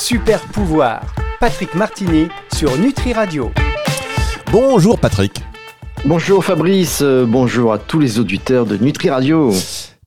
Super pouvoir, Patrick Martini sur Nutri Radio. Bonjour Patrick. Bonjour Fabrice, euh, bonjour à tous les auditeurs de Nutri Radio.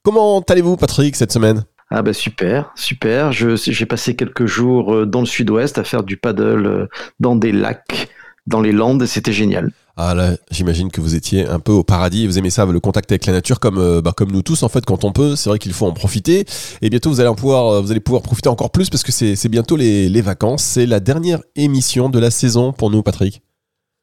Comment allez-vous Patrick cette semaine? Ah bah super, super. J'ai passé quelques jours euh, dans le sud-ouest à faire du paddle euh, dans des lacs, dans les Landes, c'était génial. Ah là, j'imagine que vous étiez un peu au paradis, vous aimez ça, le contact avec la nature, comme, euh, bah, comme nous tous en fait, quand on peut. C'est vrai qu'il faut en profiter. Et bientôt, vous allez, pouvoir, vous allez pouvoir profiter encore plus parce que c'est bientôt les, les vacances. C'est la dernière émission de la saison pour nous, Patrick.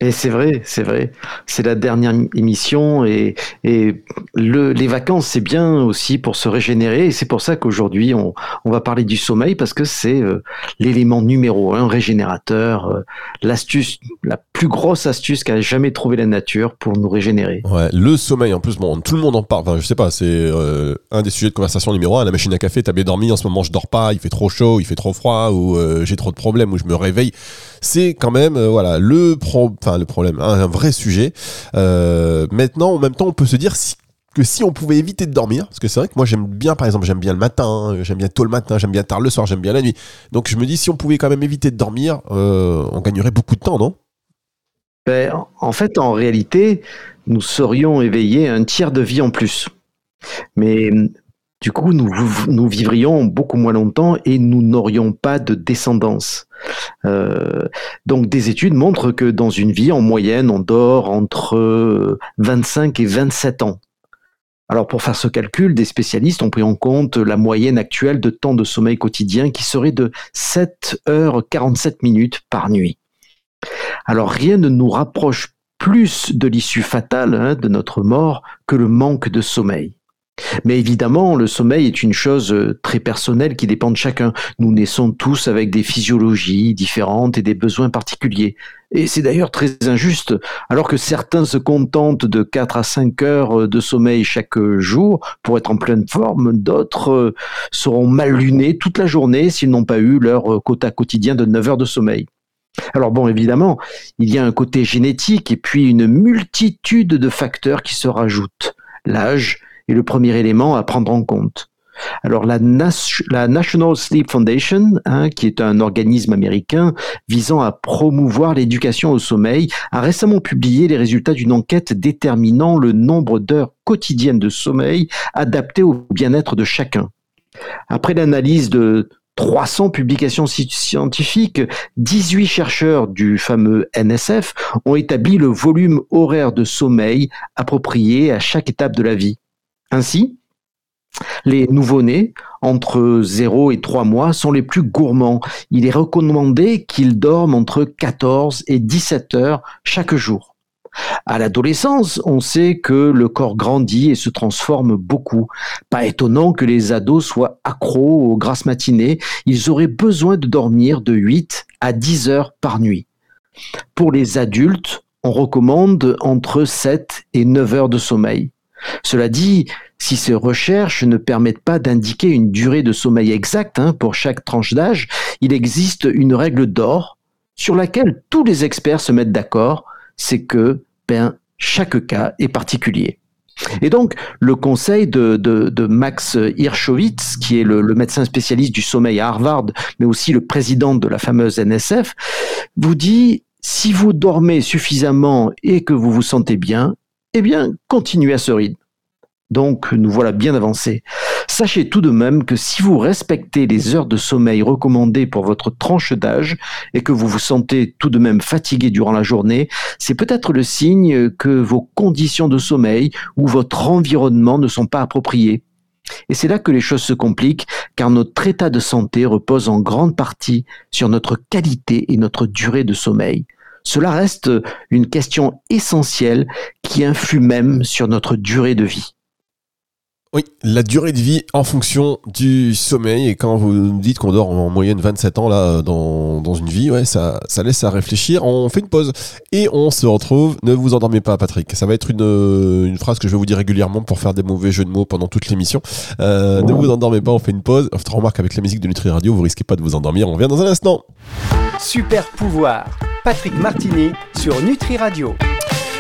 Et c'est vrai, c'est vrai. C'est la dernière émission et, et le, les vacances, c'est bien aussi pour se régénérer. Et c'est pour ça qu'aujourd'hui, on, on, va parler du sommeil parce que c'est euh, l'élément numéro un régénérateur, euh, l'astuce, la plus grosse astuce qu'a jamais trouvé la nature pour nous régénérer. Ouais, le sommeil, en plus, bon, tout le monde en parle. Enfin, je sais pas, c'est euh, un des sujets de conversation numéro un. La machine à café, t'as bien dormi, en ce moment je dors pas, il fait trop chaud, il fait trop froid, ou j'ai trop de problèmes, ou je me réveille. C'est quand même, voilà, le pro le problème, un, vrai sujet. Euh, maintenant, en même temps, on peut se dire que si on pouvait éviter de dormir, parce que c'est vrai que moi j'aime bien, par exemple, j'aime bien le matin, j'aime bien tôt le matin, j'aime bien tard le soir, j'aime bien la nuit. Donc je me dis, si on pouvait quand même éviter de dormir, euh, on gagnerait beaucoup de temps, non? Ben, En fait, en réalité, nous serions éveillés un tiers de vie en plus. Mais du coup, nous, vivrions beaucoup moins longtemps et nous n'aurions pas de descendance. Euh, donc des études montrent que dans une vie, en moyenne, on dort entre 25 et 27 ans. Alors pour faire ce calcul, des spécialistes ont pris en compte la moyenne actuelle de temps de sommeil quotidien qui serait de 7 heures 47 minutes par nuit. Alors rien ne nous rapproche plus de l'issue fatale hein, de notre mort que le manque de sommeil. Mais évidemment, le sommeil est une chose euh, très personnelle qui dépend de chacun. Nous naissons tous avec des physiologies différentes et des besoins particuliers. Et c'est d'ailleurs très injuste. Alors que certains se contentent de 4 à 5 heures de sommeil chaque jour pour être en pleine forme, d'autres euh, seront mal lunés toute la journée s'ils n'ont pas eu leur euh, quota quotidien de 9 heures de sommeil. Alors bon, évidemment, il y a un côté génétique et puis une multitude de facteurs qui se rajoutent. L'âge, est le premier élément à prendre en compte. Alors la, National Sleep Foundation, hein, qui est un organisme américain visant à promouvoir l'éducation au sommeil, a récemment publié les résultats d'une enquête déterminant le nombre d'heures quotidiennes de sommeil adaptées au bien-être de chacun. Après l'analyse de 300 publications scientifiques, 18 chercheurs du fameux NSF ont établi le volume horaire de sommeil approprié à chaque étape de la vie. Ainsi, les nouveau-nés, entre 0 et 3 mois, sont les plus gourmands. Il est recommandé qu'ils dorment entre 14 et 17 heures chaque jour. À l'adolescence, on sait que le corps grandit et se transforme beaucoup. Pas étonnant que les ados soient accros aux grasses matinées. Ils auraient besoin de dormir de 8 à 10 heures par nuit. Pour les adultes, on recommande entre 7 et 9 heures de sommeil. Cela dit, si ces recherches ne permettent pas d'indiquer une durée de sommeil exacte hein, pour chaque tranche d'âge, il existe une règle d'or sur laquelle tous les experts se mettent d'accord, c'est que ben, chaque cas est particulier. Et donc, le conseil de, Max Hirschowitz, qui est le, le, médecin spécialiste du sommeil à Harvard, mais aussi le président de la fameuse NSF, vous dit, si vous dormez suffisamment et que vous vous sentez bien, eh bien, continuez à ce rythme. Donc, nous voilà bien avancés. Sachez tout de même que si vous respectez les heures de sommeil recommandées pour votre tranche d'âge et que vous vous sentez tout de même fatigué durant la journée, c'est peut-être le signe que vos conditions de sommeil ou votre environnement ne sont pas appropriés. Et c'est là que les choses se compliquent, car notre état de santé repose en grande partie sur notre qualité et notre durée de sommeil. Cela reste une question essentielle qui influe même sur notre durée de vie. Oui, la durée de vie en fonction du sommeil. Et quand vous nous dites qu'on dort en moyenne 27 ans là dans, dans une vie, ouais, ça, ça laisse à réfléchir. On fait une pause et on se retrouve. Ne vous endormez pas, Patrick. Ça va être une, une phrase que je vais vous dire régulièrement pour faire des mauvais jeux de mots pendant toute l'émission. Euh, ne vous endormez pas, on fait une pause. Remarque avec la musique de Nutri Radio, vous risquez pas de vous endormir. On revient dans un instant. Super pouvoir. Patrick Martini sur Nutri Radio.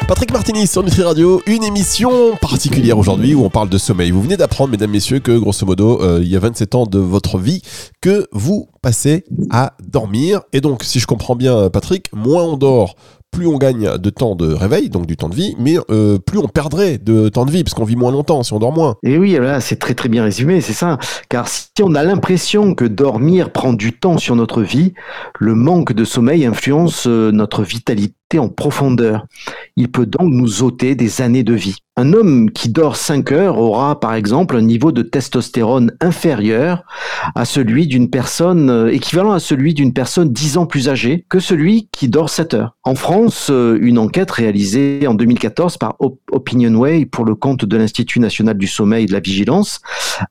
Patrick Martini sur Nutri Radio, une émission particulière aujourd'hui où on parle de sommeil. Vous venez d'apprendre, mesdames, messieurs, que grosso modo, euh, il y a 27 ans de votre vie que vous passez à dormir. Et donc, si je comprends bien, Patrick, moins on dort, plus on gagne de temps de réveil, donc du temps de vie, mais euh, plus on perdrait de temps de vie, parce qu'on vit moins longtemps si on dort moins. Et oui, là, c'est très très bien résumé, c'est ça. Car si on a l'impression que dormir prend du temps sur notre vie, le manque de sommeil influence euh, notre vitalité en profondeur. Il peut donc nous ôter des années de vie. Un homme qui dort 5 heures aura par exemple un niveau de testostérone inférieur à celui d'une personne, euh, équivalent à celui d'une personne 10 ans plus âgée que celui qui dort 7 heures. En France, euh, une enquête réalisée en 2014 par Opinionway pour le compte de l'Institut national du sommeil et de la vigilance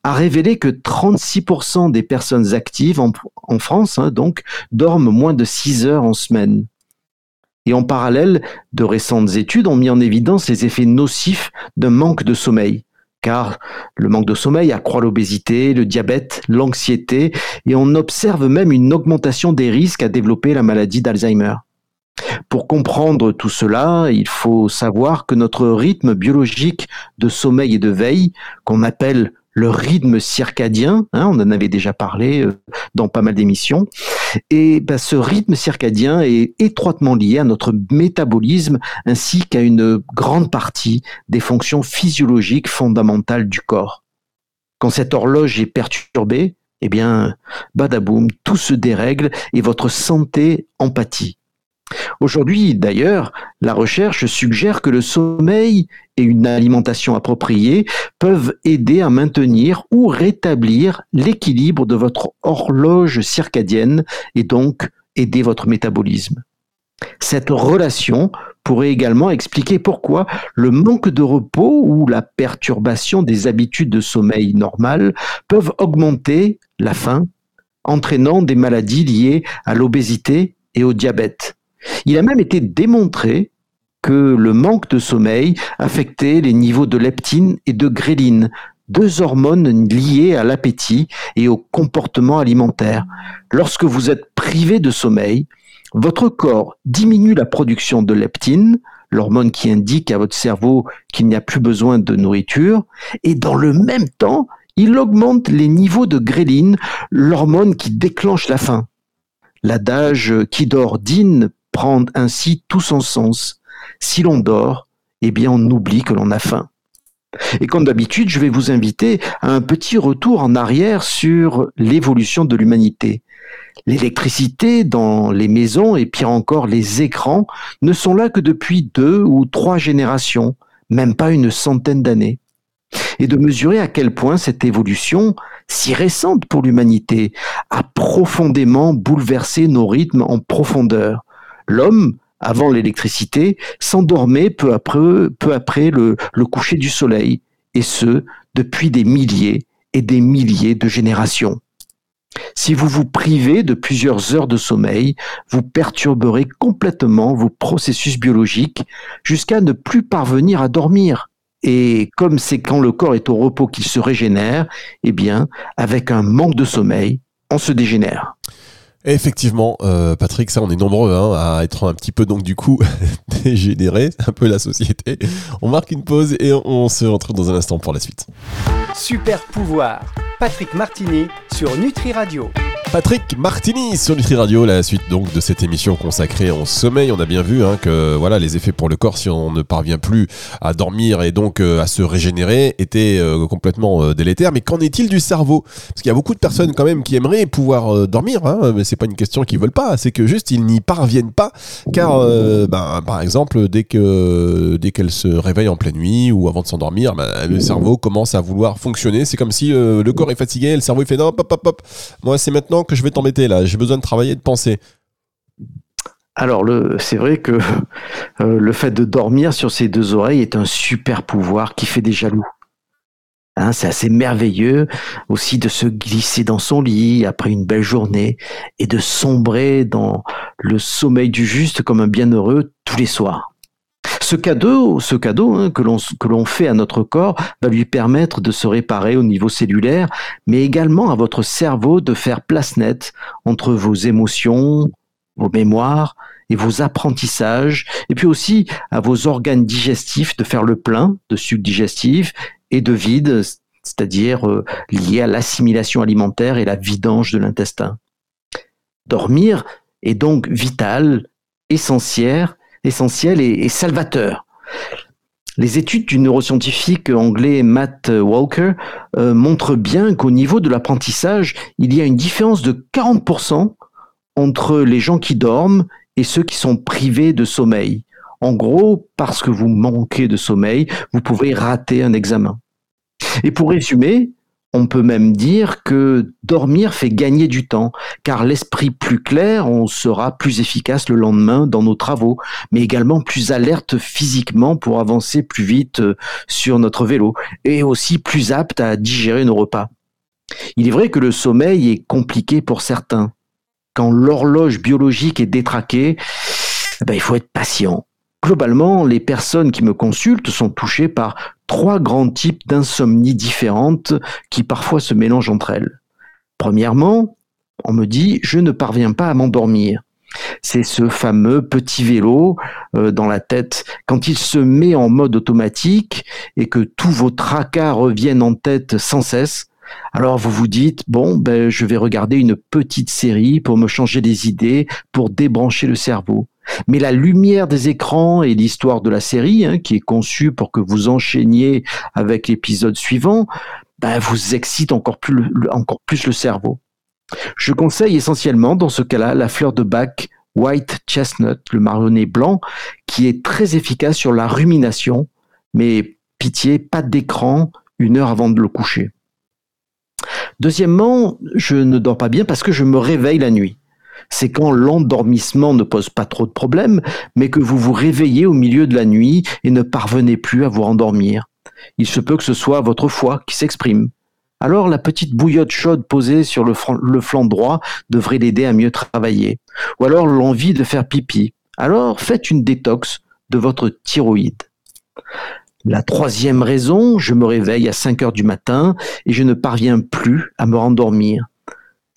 a révélé que 36% des personnes actives en, France hein, donc dorment moins de 6 heures en semaine. Et en parallèle, de récentes études ont mis en évidence les effets nocifs d'un manque de sommeil. Car le manque de sommeil accroît l'obésité, le diabète, l'anxiété, et on observe même une augmentation des risques à développer la maladie d'Alzheimer. Pour comprendre tout cela, il faut savoir que notre rythme biologique de sommeil et de veille, qu'on appelle le rythme circadien, hein, on en avait déjà parlé euh, dans pas mal d'émissions, et ben, ce rythme circadien est étroitement lié à notre métabolisme ainsi qu'à une grande partie des fonctions physiologiques fondamentales du corps. Quand cette horloge est perturbée, eh bien, badaboum, tout se dérègle et votre santé empathie. Aujourd'hui, d'ailleurs, la recherche suggère que le sommeil et une alimentation appropriée peuvent aider à maintenir ou rétablir l'équilibre de votre horloge circadienne et donc aider votre métabolisme. Cette relation pourrait également expliquer pourquoi le manque de repos ou la perturbation des habitudes de sommeil normales peuvent augmenter la faim, entraînant des maladies liées à l'obésité et au diabète. Il a même été démontré que le manque de sommeil affectait les niveaux de leptine et de gréline, deux hormones liées à l'appétit et au comportement alimentaire. Lorsque vous êtes privé de sommeil, votre corps diminue la production de leptine, l'hormone qui indique à votre cerveau qu'il n'y a plus besoin de nourriture, et dans le même temps, il augmente les niveaux de gréline, l'hormone qui déclenche la faim. L'adage qui dort dîne prend ainsi tout son sens. Si l'on dort, eh bien on oublie que l'on a faim. Et comme d'habitude, je vais vous inviter à un petit retour en arrière sur l'évolution de l'humanité. L'électricité dans les maisons et pire encore les écrans ne sont là que depuis deux ou trois générations, même pas une centaine d'années. Et de mesurer à quel point cette évolution, si récente pour l'humanité, a profondément bouleversé nos rythmes en profondeur, l'homme, avant l'électricité, s'endormait peu après, le, le coucher du soleil, et ce, depuis des milliers et des milliers de générations. Si vous vous privez de plusieurs heures de sommeil, vous perturberez complètement vos processus biologiques jusqu'à ne plus parvenir à dormir. Et comme c'est quand le corps est au repos qu'il se régénère, eh bien, avec un manque de sommeil, on se dégénère. Effectivement, euh, Patrick, ça on est nombreux hein, à être un petit peu donc du coup dégénéré, un peu la société. On marque une pause et on se retrouve dans un instant pour la suite. Super pouvoir, Patrick Martini sur Nutri Radio. Patrick Martini sur Nutri Radio, la suite donc de cette émission consacrée au sommeil. On a bien vu hein, que voilà les effets pour le corps si on ne parvient plus à dormir et donc euh, à se régénérer étaient euh, complètement euh, délétères. Mais qu'en est-il du cerveau? Parce qu'il y a beaucoup de personnes quand même qui aimeraient pouvoir dormir, hein, mais c'est pas une question qu'ils veulent pas, c'est que juste ils n'y parviennent pas, car ben, par exemple dès que dès qu'elles se réveillent en pleine nuit ou avant de s'endormir, ben, le cerveau commence à vouloir fonctionner. C'est comme si le corps est fatigué, le cerveau il fait non, pop, pop, pop. Moi c'est maintenant que je vais t'embêter là. J'ai besoin de travailler, de penser. Alors, c'est vrai que euh, le fait de dormir sur ses deux oreilles est un super pouvoir qui fait des jaloux. Hein, c'est assez merveilleux aussi de se glisser dans son lit après une belle journée et de sombrer dans le sommeil du juste comme un bienheureux tous les soirs. Ce cadeau, ce cadeau hein, que l'on fait à notre corps va lui permettre de se réparer au niveau cellulaire, mais également à votre cerveau de faire place nette entre vos émotions, vos mémoires et vos apprentissages, et puis aussi à vos organes digestifs de faire le plein de sucre digestif et de vide, c'est-à-dire euh, lié à l'assimilation alimentaire et la vidange de l'intestin. Dormir est donc vital, essentiel, essentiel et, salvateur. Les études du neuroscientifique anglais Matt Walker euh, montrent bien qu'au niveau de l'apprentissage, il y a une différence de 40% entre les gens qui dorment et ceux qui sont privés de sommeil. En gros, parce que vous manquez de sommeil, vous pouvez rater un examen. Et pour résumer, on peut même dire que dormir fait gagner du temps, car l'esprit plus clair, on sera plus efficace le lendemain dans nos travaux, mais également plus alerte physiquement pour avancer plus vite euh, sur notre vélo, et aussi plus apte à digérer nos repas. Il est vrai que le sommeil est compliqué pour certains. Quand l'horloge biologique est détraquée, eh ben, il faut être patient. Globalement, les personnes qui me consultent sont touchées par trois grands types d'insomnie différentes qui parfois se mélangent entre elles. Premièrement, on me dit je ne parviens pas à m'endormir. C'est ce fameux petit vélo euh, dans la tête. Quand il se met en mode automatique et que tous vos tracas reviennent en tête sans cesse, alors vous vous dites, bon, ben, je vais regarder une petite série pour me changer des idées, pour débrancher le cerveau. Mais la lumière des écrans et l'histoire de la série, hein, qui est conçue pour que vous enchaîniez avec l'épisode suivant, ben, vous excite encore plus, le, encore plus le cerveau. Je conseille essentiellement dans ce cas-là la fleur de bac White Chestnut, le marronnier blanc, qui est très efficace sur la rumination, mais pitié, pas d'écran une heure avant de le coucher. Deuxièmement, je ne dors pas bien parce que je me réveille la nuit c'est quand l'endormissement ne pose pas trop de problèmes, mais que vous vous réveillez au milieu de la nuit et ne parvenez plus à vous endormir. Il se peut que ce soit votre foie qui s'exprime. Alors la petite bouillotte chaude posée sur le, flanc droit devrait l'aider à mieux travailler. Ou alors l'envie de faire pipi. Alors faites une détox de votre thyroïde. La troisième raison, je me réveille à 5 heures du matin et je ne parviens plus à me rendormir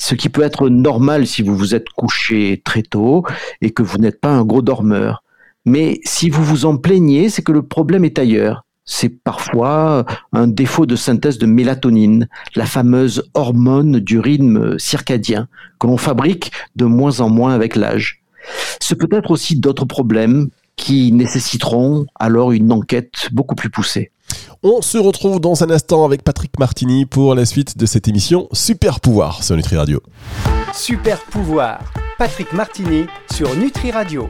ce qui peut être normal si vous vous êtes couché très tôt et que vous n'êtes pas un gros dormeur. Mais si vous vous en plaignez, c'est que le problème est ailleurs. C'est parfois un défaut de synthèse de mélatonine, la fameuse hormone du rythme circadien, que l'on fabrique de moins en moins avec l'âge. Ce peut être aussi d'autres problèmes qui nécessiteront alors une enquête beaucoup plus poussée. On se retrouve dans un instant avec Patrick Martini pour la suite de cette émission Super Pouvoir sur Nutri Radio. Super Pouvoir, Patrick Martini sur Nutri Radio.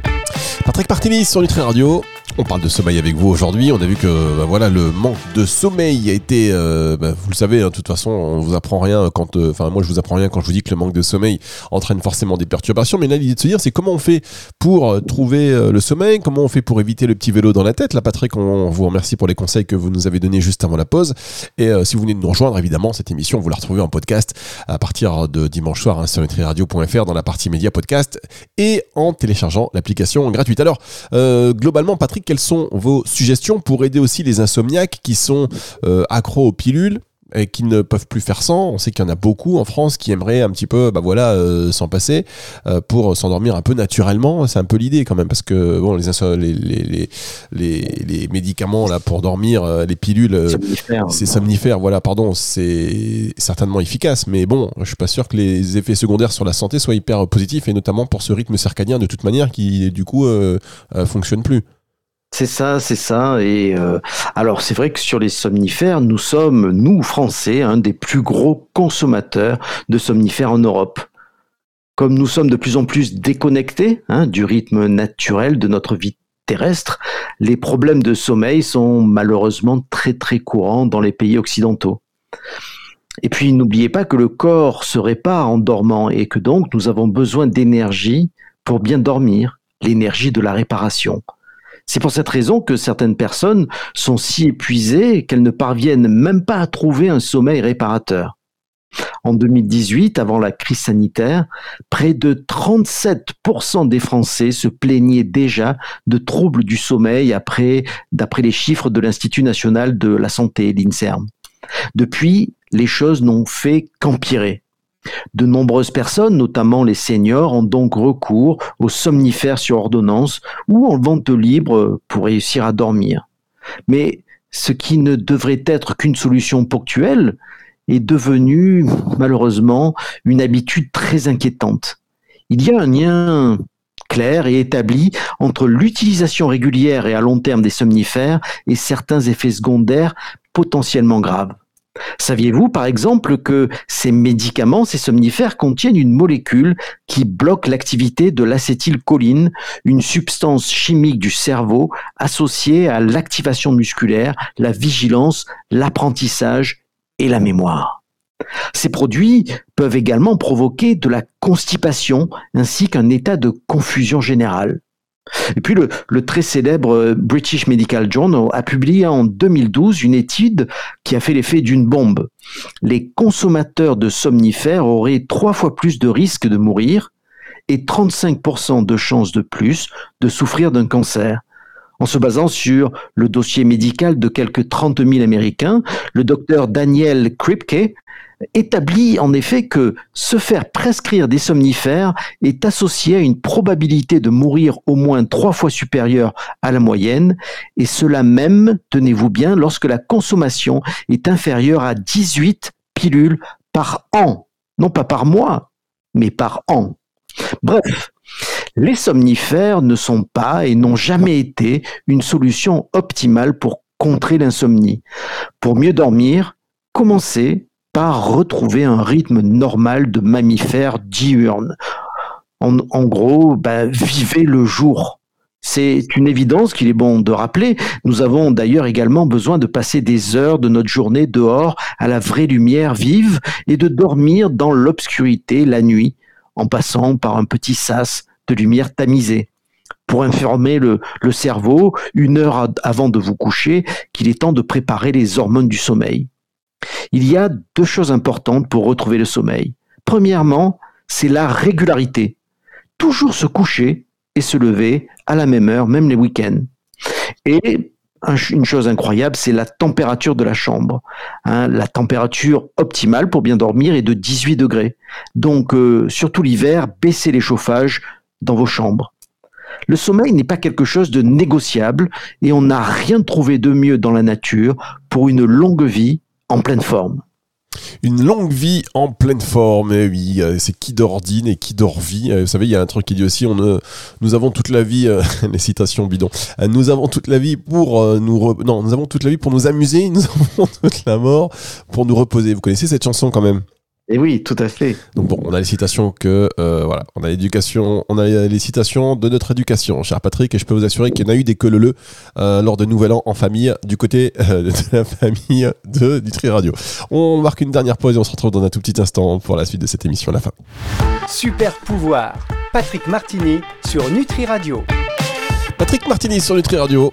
Patrick Martini sur Nutri Radio. On parle de sommeil avec vous aujourd'hui. On a vu que bah, voilà le manque de sommeil a été, euh, bah, vous le savez, hein, de toute façon, on vous apprend rien quand, euh, enfin moi je vous apprends rien quand je vous dis que le manque de sommeil entraîne forcément des perturbations. Mais là l'idée de se dire, c'est comment on fait pour euh, trouver le sommeil, comment on fait pour éviter le petit vélo dans la tête? Là Patrick, on vous remercie pour les conseils que vous nous avez donnés juste avant la pause. Et si vous venez de nous rejoindre, évidemment, cette émission vous la retrouvez en podcast à partir de dimanche soir hein, sur nutriradio.fr dans la partie média podcast et en téléchargeant l'application gratuite. Alors globalement, Patrick quelles sont vos suggestions pour aider aussi les insomniaques qui sont euh, accros aux pilules et qui ne peuvent plus faire sans? On sait qu'il y en a beaucoup en France qui aimeraient un petit peu, bah voilà, euh, s'en passer euh, pour s'endormir un peu naturellement. C'est un peu l'idée quand même parce que bon, les, les, les, les, médicaments là pour dormir, les pilules, c'est somnifère. Voilà, pardon, c'est certainement efficace, mais bon, je suis pas sûr que les effets secondaires sur la santé soient hyper positifs et notamment pour ce rythme circadien de toute manière qui du coup fonctionne plus. C'est ça, c'est ça. Et euh, alors, c'est vrai que sur les somnifères, nous sommes, nous, Français, un des plus gros consommateurs de somnifères en Europe. Comme nous sommes de plus en plus déconnectés hein, du rythme naturel de notre vie terrestre, les problèmes de sommeil sont malheureusement très très courants dans les pays occidentaux. Et puis n'oubliez pas que le corps se répare en dormant et que donc nous avons besoin d'énergie pour bien dormir, l'énergie de la réparation. C'est pour cette raison que certaines personnes sont si épuisées qu'elles ne parviennent même pas à trouver un sommeil réparateur. En 2018, avant la crise sanitaire, près de 37% des Français se plaignaient déjà de troubles du sommeil après, d'après les chiffres de l'Institut national de la santé, l'INSERM. Depuis, les choses n'ont fait qu'empirer. De nombreuses personnes, notamment les seniors, ont donc recours aux somnifères sur ordonnance ou en vente libre pour réussir à dormir. Mais ce qui ne devrait être qu'une solution ponctuelle est devenu malheureusement une habitude très inquiétante. Il y a un lien clair et établi entre l'utilisation régulière et à long terme des somnifères et certains effets secondaires potentiellement graves. Saviez-vous par exemple que ces médicaments, ces somnifères contiennent une molécule qui bloque l'activité de l'acétylcholine, une substance chimique du cerveau associée à l'activation musculaire, la vigilance, l'apprentissage et la mémoire? Ces produits peuvent également provoquer de la constipation ainsi qu'un état de confusion générale. Et puis le, très célèbre euh, British Medical Journal a publié en 2012 une étude qui a fait l'effet d'une bombe. Les consommateurs de somnifères auraient trois fois plus de risques de mourir et 35% de chances de plus de souffrir d'un cancer. En se basant sur le dossier médical de quelques 30 000 Américains, le docteur Daniel Kripke établit en effet que se faire prescrire des somnifères est associé à une probabilité de mourir au moins trois fois supérieure à la moyenne, et cela même, tenez-vous bien, lorsque la consommation est inférieure à 18 pilules par an, non pas par mois, mais par an. Bref, les somnifères ne sont pas et n'ont jamais été une solution optimale pour contrer l'insomnie. Pour mieux dormir, commencez par retrouver un rythme normal de mammifère diurne. En, gros, ben, vivez le jour. C'est une évidence qu'il est bon de rappeler. Nous avons d'ailleurs également besoin de passer des heures de notre journée dehors à la vraie lumière vive et de dormir dans l'obscurité la nuit en passant par un petit sas de lumière tamisée pour informer le, cerveau une heure avant de vous coucher qu'il est temps de préparer les hormones du sommeil. Il y a deux choses importantes pour retrouver le sommeil. Premièrement, c'est la régularité. Toujours se coucher et se lever à la même heure, même les week-ends. Et une chose incroyable, c'est la température de la chambre. Hein. la température optimale pour bien dormir est de 18 degrés. Donc, euh, surtout l'hiver, baissez les chauffages dans vos chambres. Le sommeil n'est pas quelque chose de négociable et on n'a rien trouvé de mieux dans la nature pour une longue vie en pleine forme. Une longue vie en pleine forme, et eh oui, euh, c'est qui d'ordine et qui dort vie. Euh, vous savez, il y a un truc qui dit aussi, on, nous avons toute la vie, euh, les citations bidons, nous avons toute la vie pour nous, non, nous avons toute la vie pour nous amuser, nous avons toute la mort pour nous reposer. Vous connaissez cette chanson quand même? Et oui, tout à fait. Donc bon, on a les citations que euh, voilà, on a l'éducation, on a les citations de notre éducation, cher Patrick, et je peux vous assurer qu'il y en a eu des que le euh, lors de Nouvel An en famille du côté euh, de la famille de Nutri Radio. On marque une dernière pause et on se retrouve dans un tout petit instant pour la suite de cette émission à la fin. Super pouvoir, Patrick Martini sur Nutri Radio. Patrick Martini sur Nutri Radio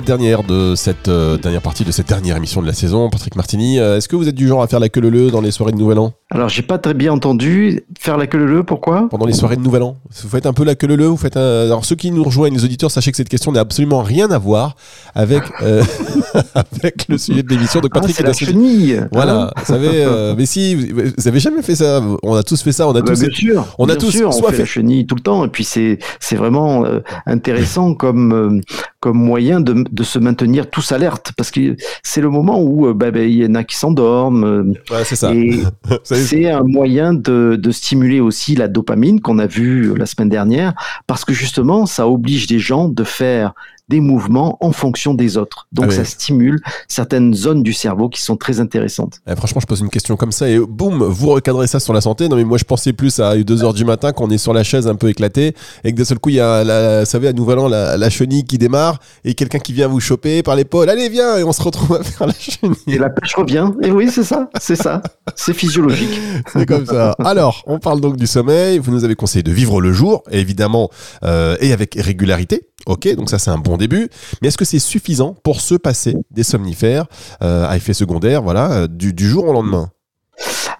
dernière de cette euh, dernière partie de cette dernière émission de la saison. Patrick Martini, euh, est-ce que vous êtes du genre à faire la queue leu dans les soirées de Nouvel An? Alors, j'ai pas très bien entendu. Faire la queue leu, pourquoi? Pendant les soirées de Nouvel An. Vous faites un peu la queue leu, vous faites Alors, ceux qui nous rejoignent, les auditeurs, sachez que cette question n'a absolument rien à voir avec, euh, avec le sujet de l'émission. Donc, Patrick ah, la chenille Voilà, hein vous savez, mais si, vous avez jamais fait ça. On a tous fait ça. On a bah, tous. Bien sûr. On a tous sûr, soit fait, la chenille tout le temps. Et puis, c'est vraiment intéressant comme, comme moyen de, de se maintenir tous alertes parce que c'est le moment où euh, bah, bah, il y en a qui s'endorment. Euh, c'est ça. Et c'est un moyen de, stimuler aussi la dopamine qu'on a vu la semaine dernière parce que justement, ça oblige les gens de faire des mouvements en fonction des autres. Donc ah ça stimule certaines zones du cerveau qui sont très intéressantes. Eh, franchement, je pose une question comme ça et boum, vous recadrez ça sur la santé. Non mais moi je pensais plus à 2h du matin qu'on est sur la chaise un peu éclatée et que d'un seul coup il y a, la, vous savez, à Nouvel An, la, chenille qui démarre et quelqu'un qui vient vous choper par l'épaule. Allez viens et on se retrouve à faire la chenille. Et la pêche revient. Et oui, c'est ça, c'est ça. C'est physiologique. c'est comme ça. Alors, on parle donc du sommeil. Vous nous avez conseillé de vivre le jour, évidemment, euh, et avec régularité. Ok, donc ça c'est un bon début. Mais est-ce que c'est suffisant pour se passer des somnifères euh, à effet secondaire, voilà, euh, du, jour au lendemain?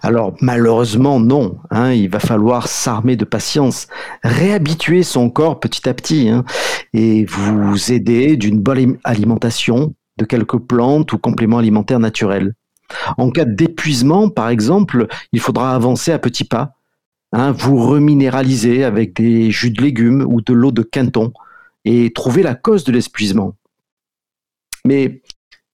Alors malheureusement non, hein, il va falloir s'armer de patience, réhabituer son corps petit à petit hein, et vous aider d'une bonne alimentation, de quelques plantes ou compléments alimentaires naturels. En cas d'épuisement, par exemple, il faudra avancer à petits pas. Hein, vous reminéraliser avec des jus de légumes ou de l'eau de quinton et trouver la cause de l'épuisement. Mais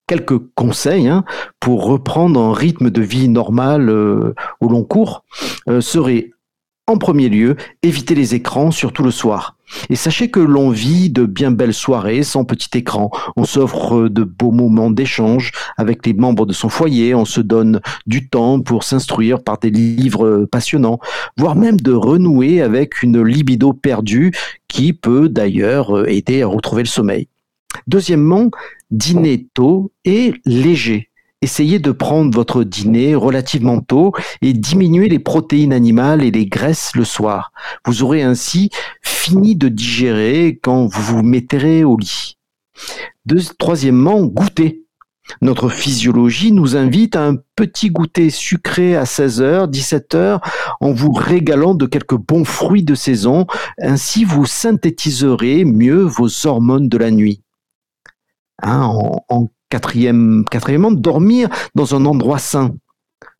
quelques conseils hein, pour reprendre un rythme de vie normal euh, au long cours euh, seraient en premier lieu, éviter les écrans, surtout le soir. Et sachez que l'on vit de bien belles soirées sans petit écran. On s'offre de beaux moments d'échange avec les membres de son foyer. On se donne du temps pour s'instruire par des livres passionnants, voire même de renouer avec une libido perdue qui peut d'ailleurs aider à retrouver le sommeil. Deuxièmement, dîner tôt et léger essayez de prendre votre dîner relativement tôt et diminuer les protéines animales et les graisses le soir. Vous aurez ainsi fini de digérer quand vous vous mettrez au lit. troisièmement, goûter. Notre physiologie nous invite à un petit goûter sucré à 16h, 17h, en vous régalant de quelques bons fruits de saison. Ainsi, vous synthétiserez mieux vos hormones de la nuit. Hein, Quatrième, quatrièmement, dormir dans un endroit sain.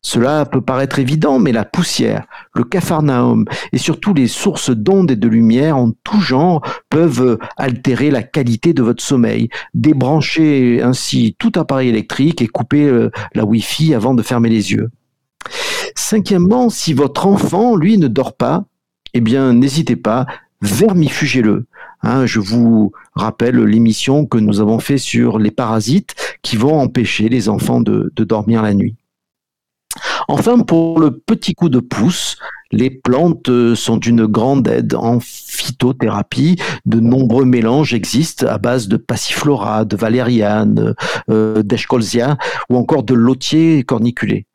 Cela peut paraître évident, mais la poussière, le capharnaüm et surtout les sources d'ondes et de lumière en tout genre peuvent altérer la qualité de votre sommeil. Débranchez ainsi tout appareil électrique et couper euh, la Wi-Fi avant de fermer les yeux. Cinquièmement, si votre enfant, lui, ne dort pas, eh bien, n'hésitez pas, vermifugez-le. Hein, je vous rappelle l'émission que nous avons fait sur les parasites qui vont empêcher les enfants de, dormir la nuit. Enfin, pour le petit coup de pouce, les plantes sont d'une grande aide en phytothérapie. De nombreux mélanges existent à base de passiflora, de valériane, euh, ou encore de lotier corniculé.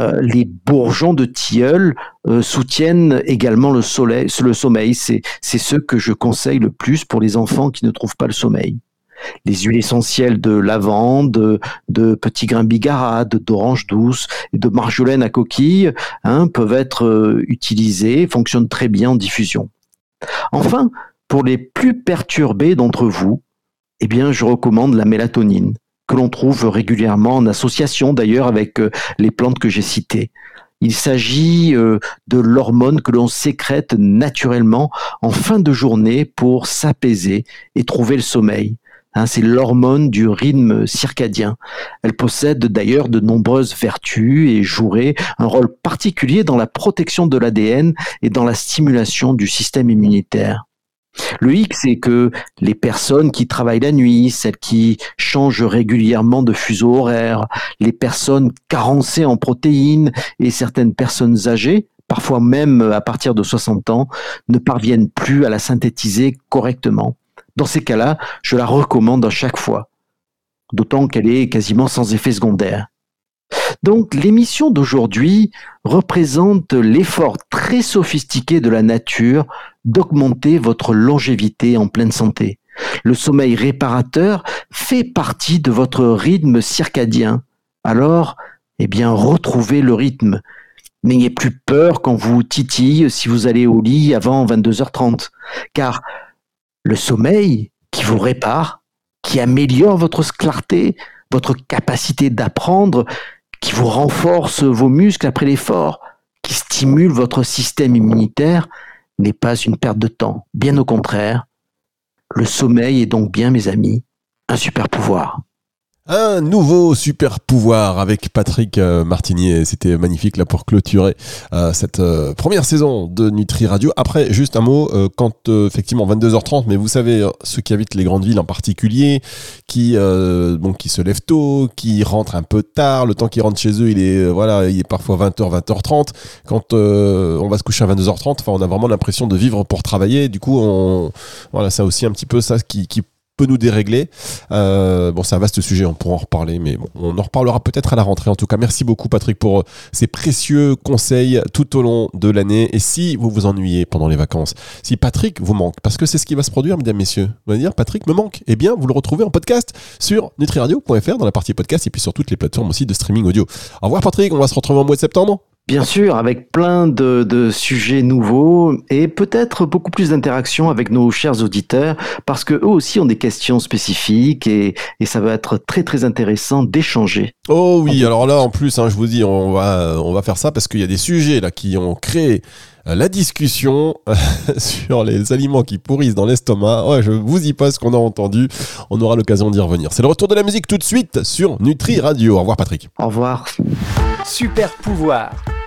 Euh, les bourgeons de tilleul euh, soutiennent également le, soleil, le sommeil. C'est, ce que je conseille le plus pour les enfants qui ne trouvent pas le sommeil. Les huiles essentielles de lavande, de, petits grains bigarade, d'orange douce de marjolaine à coquille hein, peuvent être euh, utilisées, fonctionnent très bien en diffusion. Enfin, pour les plus perturbés d'entre vous, eh bien, je recommande la mélatonine que l'on trouve régulièrement en association d'ailleurs avec euh, les plantes que j'ai citées. Il s'agit euh, de l'hormone que l'on sécrète naturellement en fin de journée pour s'apaiser et trouver le sommeil. Hein, c'est l'hormone du rythme circadien. Elle possède d'ailleurs de nombreuses vertus et jouerait un rôle particulier dans la protection de l'ADN et dans la stimulation du système immunitaire. Le hic, c'est que les personnes qui travaillent la nuit, celles qui changent régulièrement de fuseau horaire, les personnes carencées en protéines et certaines personnes âgées, parfois même à partir de 60 ans, ne parviennent plus à la synthétiser correctement. Dans ces cas-là, je la recommande à chaque fois, d'autant qu'elle est quasiment sans effet secondaire. Donc l'émission d'aujourd'hui représente l'effort très sophistiqué de la nature d'augmenter votre longévité en pleine santé. Le sommeil réparateur fait partie de votre rythme circadien. Alors, eh bien, retrouvez le rythme. N'ayez plus peur quand vous titille si vous allez au lit avant 22h30, car le sommeil qui vous répare, qui améliore votre clarté, votre capacité d'apprendre, qui vous renforce vos muscles après l'effort, qui stimule votre système immunitaire, n'est pas une perte de temps. Bien au contraire, le sommeil est donc bien, mes amis, un super pouvoir. Un nouveau super pouvoir avec Patrick euh, Martinier. C'était magnifique là pour clôturer euh, cette euh, première saison de Nutri Radio. Après, juste un mot, quand effectivement 22h30, mais vous savez, ceux qui habitent les grandes villes en particulier, qui bon, qui se lèvent tôt, qui rentrent un peu tard, le temps qu'ils rentrent chez eux, il est voilà, il est parfois 20h, 20h30. Quand on va se coucher à 22h30, enfin, on a vraiment l'impression de vivre pour travailler. Du coup, on voilà, ça aussi un petit peu ça qui, qui peut nous dérégler. Euh, bon, c'est un vaste sujet, on pourra en reparler, mais bon, on en reparlera peut-être à la rentrée. En tout cas, merci beaucoup Patrick pour euh, ces précieux conseils tout au long de l'année. Et si vous vous ennuyez pendant les vacances, si Patrick vous manque, parce que c'est ce qui va se produire, mesdames, messieurs, vous allez dire Patrick me manque, eh bien, vous le retrouvez en podcast sur nutriradio.fr dans la partie podcast et puis sur toutes les plateformes aussi de streaming audio. Au revoir Patrick, on va se retrouver en mois de septembre. Bien sûr, avec plein de, sujets nouveaux et peut-être beaucoup plus d'interactions avec nos chers auditeurs parce que eux aussi ont des questions spécifiques et, ça va être très très intéressant d'échanger. Oh oui, alors là en plus, hein, je vous dis, on va, on va faire ça parce qu'il y a des sujets là qui ont créé euh, la discussion sur les aliments qui pourrissent dans l'estomac. Ouais, je vous y passe ce qu'on a entendu. On aura l'occasion d'y revenir. C'est le retour de la musique tout de suite sur Nutri Radio. Au revoir Patrick. Au revoir. Super pouvoir.